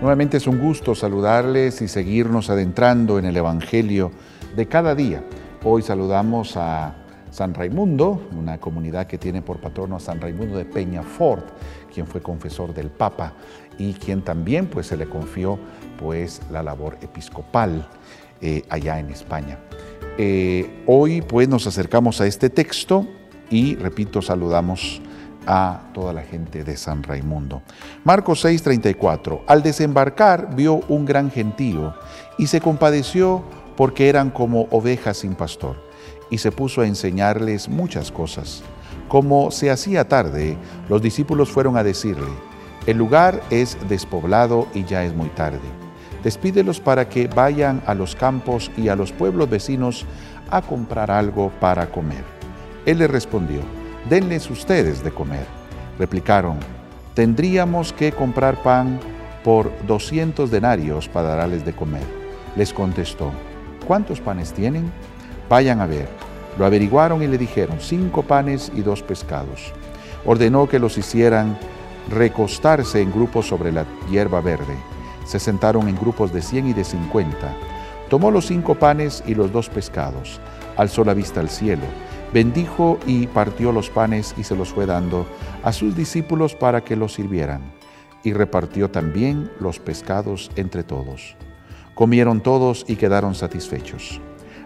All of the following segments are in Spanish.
Nuevamente es un gusto saludarles y seguirnos adentrando en el Evangelio de cada día. Hoy saludamos a San Raimundo, una comunidad que tiene por patrono a San Raimundo de Peñafort, quien fue confesor del Papa y quien también pues, se le confió pues, la labor episcopal eh, allá en España. Eh, hoy pues nos acercamos a este texto y repito, saludamos a toda la gente de San Raimundo. Marcos 6:34. Al desembarcar vio un gran gentío y se compadeció porque eran como ovejas sin pastor, y se puso a enseñarles muchas cosas. Como se hacía tarde, los discípulos fueron a decirle, el lugar es despoblado y ya es muy tarde. Despídelos para que vayan a los campos y a los pueblos vecinos a comprar algo para comer. Él le respondió, denles ustedes de comer. Replicaron, tendríamos que comprar pan por 200 denarios para darles de comer. Les contestó, ¿cuántos panes tienen? Vayan a ver. Lo averiguaron y le dijeron, cinco panes y dos pescados. Ordenó que los hicieran recostarse en grupos sobre la hierba verde. Se sentaron en grupos de cien y de cincuenta. Tomó los cinco panes y los dos pescados, alzó la vista al cielo bendijo y partió los panes y se los fue dando a sus discípulos para que los sirvieran, y repartió también los pescados entre todos. Comieron todos y quedaron satisfechos.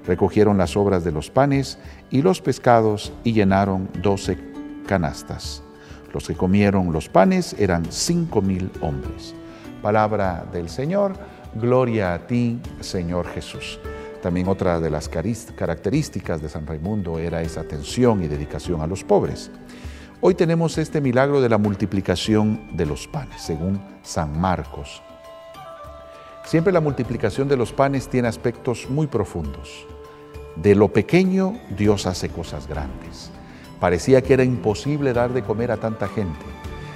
Recogieron las obras de los panes y los pescados y llenaron doce canastas. Los que comieron los panes eran cinco mil hombres. Palabra del Señor, gloria a ti, Señor Jesús. También otra de las características de San Raimundo era esa atención y dedicación a los pobres. Hoy tenemos este milagro de la multiplicación de los panes, según San Marcos. Siempre la multiplicación de los panes tiene aspectos muy profundos. De lo pequeño Dios hace cosas grandes. Parecía que era imposible dar de comer a tanta gente,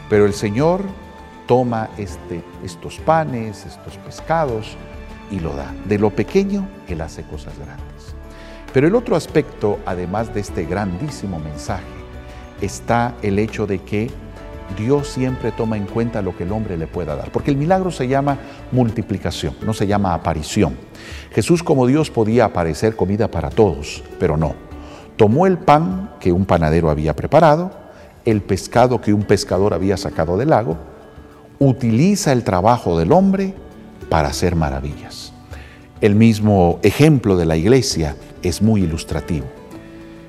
pero el Señor toma este, estos panes, estos pescados, y lo da. De lo pequeño, Él hace cosas grandes. Pero el otro aspecto, además de este grandísimo mensaje, está el hecho de que Dios siempre toma en cuenta lo que el hombre le pueda dar. Porque el milagro se llama multiplicación, no se llama aparición. Jesús como Dios podía aparecer comida para todos, pero no. Tomó el pan que un panadero había preparado, el pescado que un pescador había sacado del lago, utiliza el trabajo del hombre para hacer maravillas. El mismo ejemplo de la iglesia es muy ilustrativo.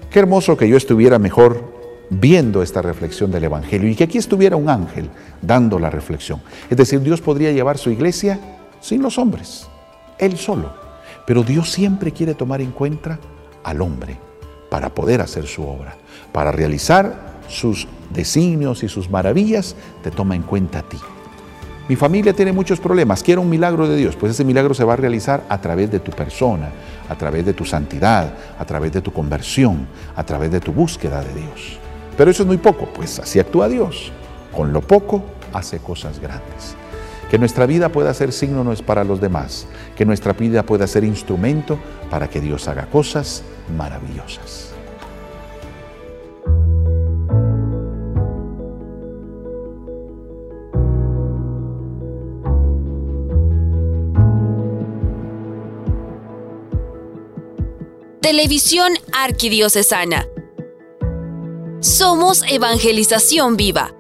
Qué hermoso que yo estuviera mejor viendo esta reflexión del Evangelio y que aquí estuviera un ángel dando la reflexión. Es decir, Dios podría llevar su iglesia sin los hombres, Él solo. Pero Dios siempre quiere tomar en cuenta al hombre para poder hacer su obra, para realizar sus designios y sus maravillas, te toma en cuenta a ti. Mi familia tiene muchos problemas, quiero un milagro de Dios. Pues ese milagro se va a realizar a través de tu persona, a través de tu santidad, a través de tu conversión, a través de tu búsqueda de Dios. Pero eso es muy poco, pues así actúa Dios. Con lo poco hace cosas grandes. Que nuestra vida pueda ser signo no es para los demás, que nuestra vida pueda ser instrumento para que Dios haga cosas maravillosas. Televisión Arquidiocesana. Somos Evangelización Viva.